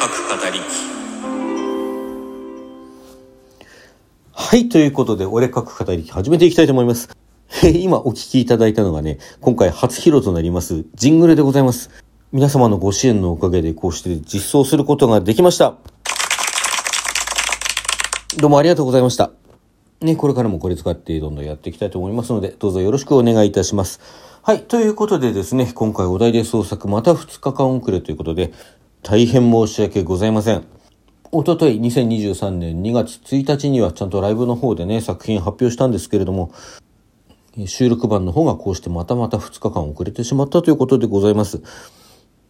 かく語りはい、ということで、俺書く語り始めていきたいと思います。今お聞きいただいたのがね、今回初披露となります、ジングルでございます。皆様のご支援のおかげでこうして実装することができました。どうもありがとうございました。ね、これからもこれ使ってどんどんやっていきたいと思いますので、どうぞよろしくお願いいたします。はい、ということでですね、今回お題で創作また2日間遅れということで、大変申し訳ございません。おととい2023年2月1日にはちゃんとライブの方でね、作品発表したんですけれども、収録版の方がこうしてまたまた2日間遅れてしまったということでございます。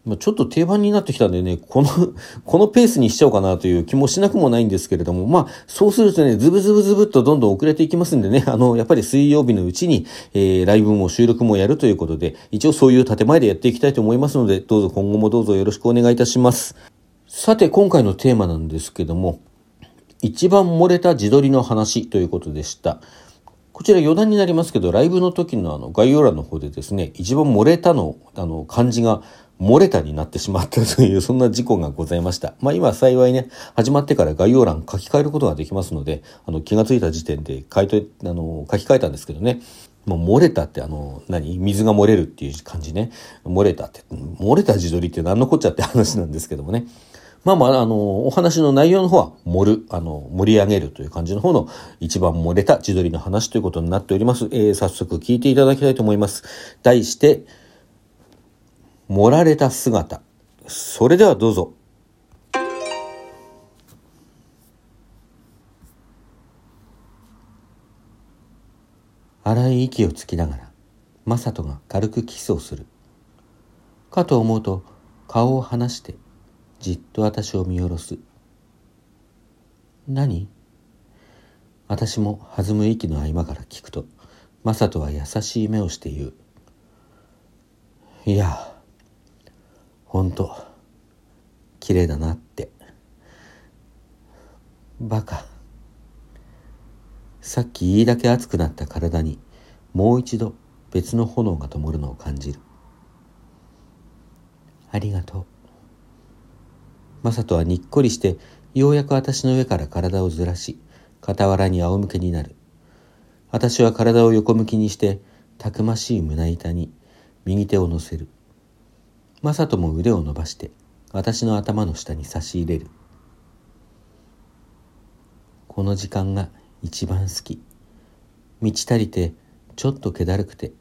まあ、ちょっと定番になってきたんでね、この、このペースにしちゃおうかなという気もしなくもないんですけれども、まあ、そうするとね、ズブズブズブっとどんどん遅れていきますんでね、あの、やっぱり水曜日のうちに、えー、ライブも収録もやるということで、一応そういう建前でやっていきたいと思いますので、どうぞ今後もどうぞよろしくお願いいたします。さて、今回のテーマなんですけども、一番漏れた自撮りの話ということでした。こちら余談になりますけど、ライブの時のあの概要欄の方でですね、一番漏れたの、あの、漢字が漏れたになってしまったという、そんな事故がございました。まあ今幸いね、始まってから概要欄書き換えることができますので、あの、気がついた時点で書いと、あの、書き換えたんですけどね、もう漏れたってあの、何？水が漏れるっていう感じね。漏れたって、漏れた自撮りって何のこっちゃって話なんですけどもね。まあまあ、あの、お話の内容の方は盛る、あの、盛り上げるという感じの方の一番漏れた自撮りの話ということになっております。えー、早速聞いていただきたいと思います。題して、盛られた姿。それではどうぞ。荒い息をつきながら、マサトが軽くキスをする。かと思うと、顔を離して、じっと私を見下ろす。何？私も弾む息の合間から聞くと、マサトは優しい目をして言う。いや、ほんと、綺麗だなって。バカ。さっきいいだけ熱くなった体に、もう一度別の炎が灯るのを感じる。ありがとう。マサトはにっこりして、ようやく私の上から体をずらし、傍らに仰向けになる。私は体を横向きにして、たくましい胸板に右手を乗せる。マサトも腕を伸ばして、私の頭の下に差し入れる。この時間が一番好き。満ち足りて、ちょっと気だるくて、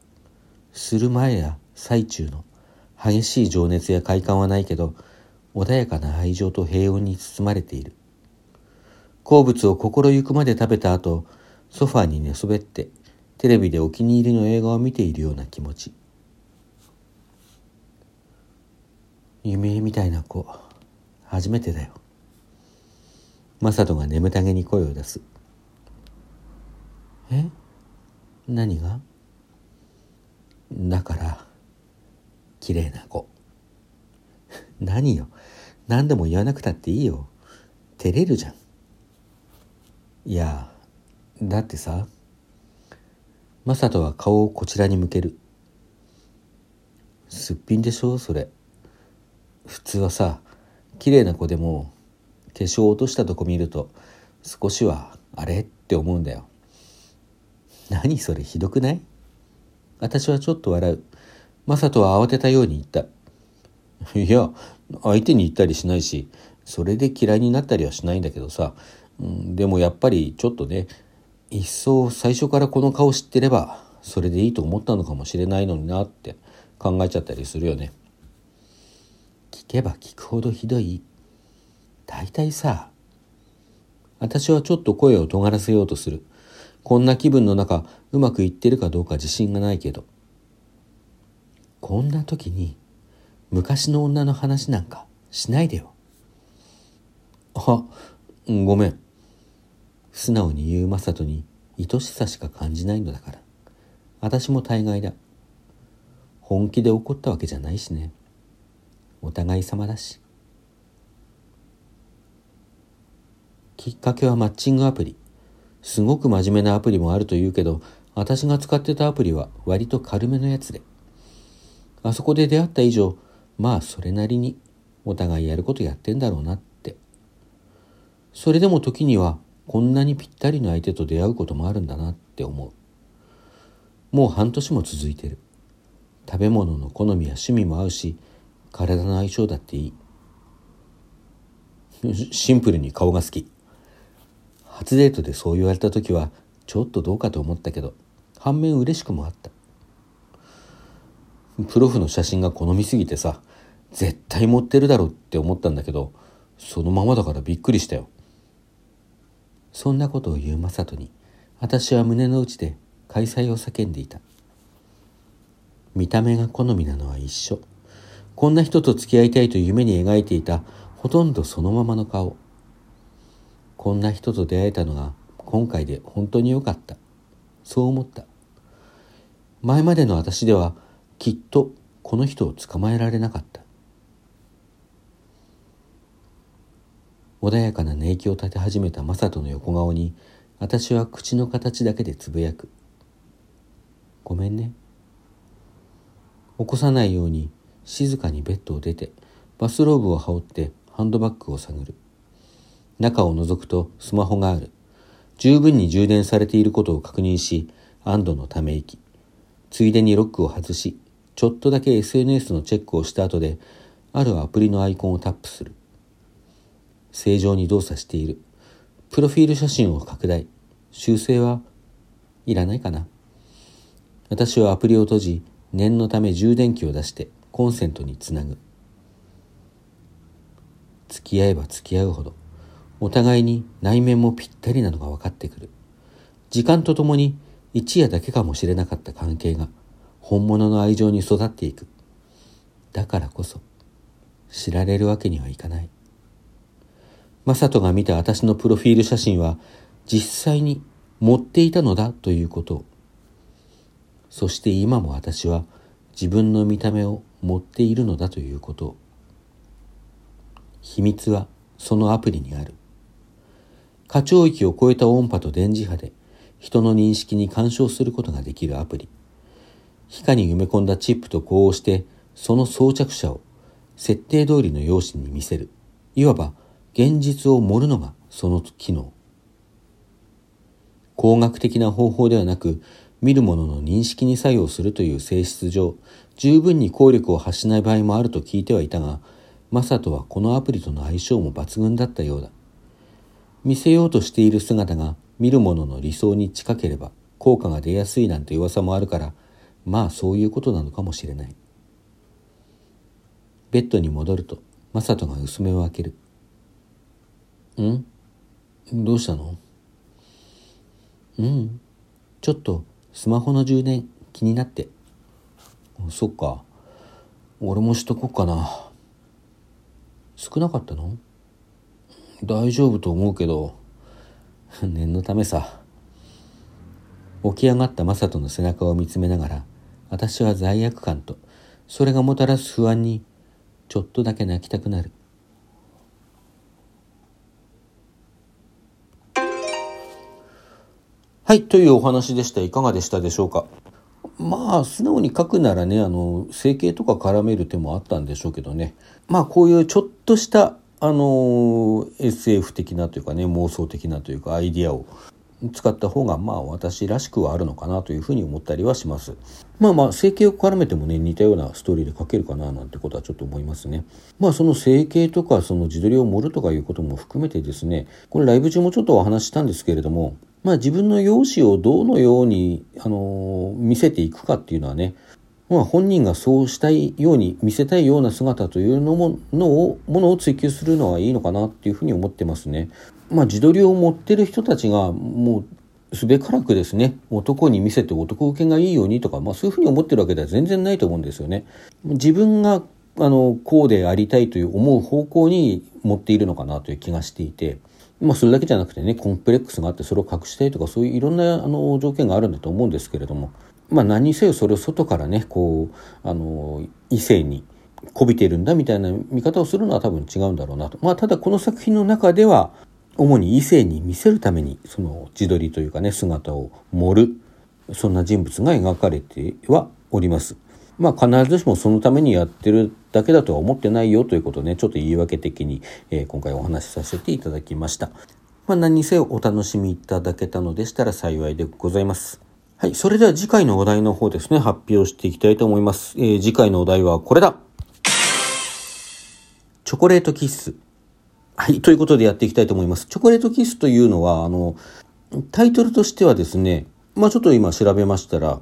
する前や最中の激しい情熱や快感はないけど、穏やかな愛情と平穏に包まれている。好物を心ゆくまで食べた後、ソファーに寝そべって、テレビでお気に入りの映画を見ているような気持ち。夢みたいな子、初めてだよ。マサトが眠たげに声を出す。え？何が？だから、綺麗な子。何よ？何でも言わなくたっていいよ。照れるじゃん。いや、だってさ、マサトは顔をこちらに向ける。すっぴんでしょ？それ。普通はさ、綺麗な子でも化粧落としたとこ見ると少しはあれ？って思うんだよ。何それひどくない？私はちょっと笑う。マサトは慌てたように言った。いや、相手に言ったりしないし、それで嫌いになったりはしないんだけどさ、うん、でもやっぱりちょっとね、一層最初からこの顔知ってれば、それでいいと思ったのかもしれないのになって考えちゃったりするよね。聞けば聞くほどひどい。大体さ、私はちょっと声を尖らせようとする。こんな気分の中、うまくいってるかどうか自信がないけど。こんな時に、昔の女の話なんかしないでよ。あ、ごめん。素直に言うマサトに愛しさしか感じないのだから。私も大概だ。本気で怒ったわけじゃないしね。お互い様だし。きっかけはマッチングアプリ。すごく真面目なアプリもあると言うけど、私が使ってたアプリは割と軽めのやつで。あそこで出会った以上、まあそれなりにお互いやることやってんだろうなってそれでも時にはこんなにぴったりの相手と出会うこともあるんだなって思うもう半年も続いてる食べ物の好みや趣味も合うし体の相性だっていい。シンプルに顔が好き。初デートでそう言われた時はちょっとどうかと思ったけど反面嬉しくもあった。プロフの写真が好みすぎてさ絶対持ってるだろうって思ったんだけどそのままだからびっくりしたよ。そんなことを言う正人に私は胸の内で開催を叫んでいた。見た目が好みなのは一緒。こんな人と付き合いたいと夢に描いていたほとんどそのままの顔。こんな人と出会えたのが今回で本当に良かった。そう思った。前までの私ではきっとこの人を捕まえられなかった。穏やかな寝息を立て始めた正人の横顔に私は口の形だけでつぶやく「ごめんね」起こさないように静かにベッドを出てバスローブを羽織ってハンドバッグを探る。中を覗くとスマホがある。十分に充電されていることを確認し安堵のため息。ついでにロックを外しちょっとだけ SNS のチェックをした後であるアプリのアイコンをタップする。正常に動作している。プロフィール写真を拡大。修正はいらないかな。私はアプリを閉じ念のため充電器を出してコンセントにつなぐ。付き合えば付き合うほどお互いに内面もぴったりなのが分かってくる。時間とともに一夜だけかもしれなかった関係が本物の愛情に育っていく。だからこそ知られるわけにはいかない。正人が見た私のプロフィール写真は実際に持っていたのだということ。そして今も私は自分の見た目を持っているのだということ。秘密はそのアプリにある。過聴域を超えた音波と電磁波で人の認識に干渉することができるアプリ。皮下に埋め込んだチップと呼応してその装着者を設定通りの用紙に見せる。いわば現実を盛るのがその機能。工学的な方法ではなく見るものの認識に作用するという性質上十分に効力を発しない場合もあると聞いてはいたがマサトはこのアプリとの相性も抜群だったようだ。見せようとしている姿が見るものの理想に近ければ効果が出やすいなんて噂もあるからまあそういうことなのかもしれない。ベッドに戻るとマサトが薄目を開ける。ん？どうしたの？うん？ちょっとスマホの充電気になって。そっか。俺もしとこっかな。少なかったの？大丈夫と思うけど。念のためさ。起き上がった雅人の背中を見つめながら私は罪悪感とそれがもたらす不安にちょっとだけ泣きたくなる。はい、というお話でした。いかがでしたでしょうか？まあ、素直に書くならね、あの、整形とか絡める手もあったんでしょうけどね。まあ、こういうちょっとした、あの、SF 的なというかね、妄想的なというか、アイディアを使った方が、まあ、私らしくはあるのかなというふうに思ったりはします。まあまあ、整形を絡めてもね、似たようなストーリーで書けるかな、なんてことはちょっと思いますね。まあ、その整形とか、その自撮りを盛るとかいうことも含めてですね、これライブ中もちょっとお話したんですけれども、まあ、自分の容姿をどのように、あの見せていくかっていうのはね、まあ、本人がそうしたいように見せたいような姿というのものをものを追求するのはいいのかなっていうふうに思ってますね。まあ、自撮りを持ってる人たちがもうすべからくですね男に見せて男受けがいいようにとか、まあ、そういうふうに思ってるわけでは全然ないと思うんですよね。自分があのこうでありたいという思う方向に持っているのかなという気がしていて。まあ、それだけじゃなくてねコンプレックスがあってそれを隠したいとかそういういろんなあの条件があるんだと思うんですけれども、まあ、何にせよそれを外からねこうあの異性にこびているんだみたいな見方をするのは多分違うんだろうなと。まあ、ただこの作品の中では主に異性に見せるためにその自撮りというかね姿を盛るそんな人物が描かれてはおります。まあ必ずしもそのためにやってるだけだとは思ってないよということをね、ちょっと言い訳的に、えー、今回お話しさせていただきました。まあ何にせよお楽しみいただけたのでしたら幸いでございます。はい。それでは次回のお題の方ですね、発表していきたいと思います。えー、次回のお題はこれだチョコレートキッス。はい。ということでやっていきたいと思います。チョコレートキッスというのは、あの、タイトルとしてはですね、まあちょっと今調べましたら、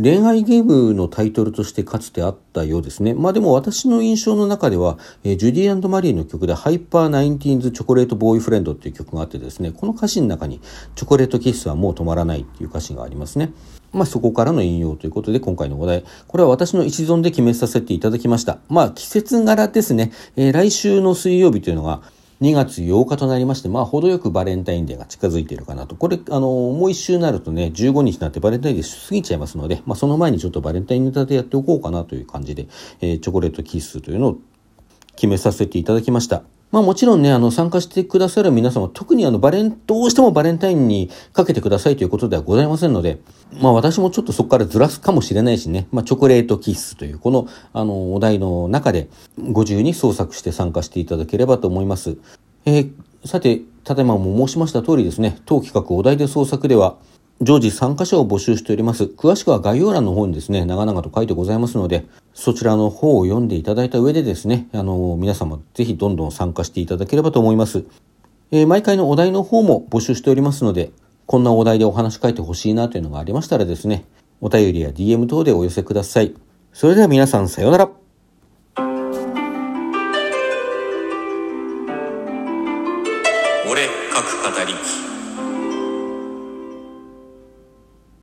恋愛ゲームのタイトルとしてかつてあったようですね。まあでも私の印象の中では、えー、ジュディマリーの曲でハイパーナインティーンズチョコレートボーイフレンドっていう曲があってですね、この歌詞の中にチョコレートキッスはもう止まらないっていう歌詞がありますね。まあそこからの引用ということで今回のお題、これは私の一存で決めさせていただきました。まあ季節柄ですね、えー、来週の水曜日というのが、2月8日となりまして、まあ、程よくバレンタインデーが近づいているかなと。これ、あの、もう一周になるとね、15日になってバレンタインデー過ぎちゃいますので、まあ、その前にちょっとバレンタインネタでやっておこうかなという感じで、えー、チョコレートキッスというのを決めさせていただきました。まあもちろんね、あの、参加してくださる皆様、特にあの、バレン、どうしてもバレンタインにかけてくださいということではございませんので、まあ私もちょっとそこからずらすかもしれないしね、まあチョコレートキッスという、この、あの、お題の中で、ご自由に創作して参加していただければと思います。えー、さて、ただいまも申しました通りですね、当企画お題で創作では、常時参加者を募集しております。詳しくは概要欄の方にですね、長々と書いてございますので、そちらの方を読んでいただいた上でですね、あの、皆様ぜひどんどん参加していただければと思います。えー、毎回のお題の方も募集しておりますので、こんなお題でお話書いてほしいなというのがありましたらですね、お便りや DM 等でお寄せください。それでは皆さんさようなら。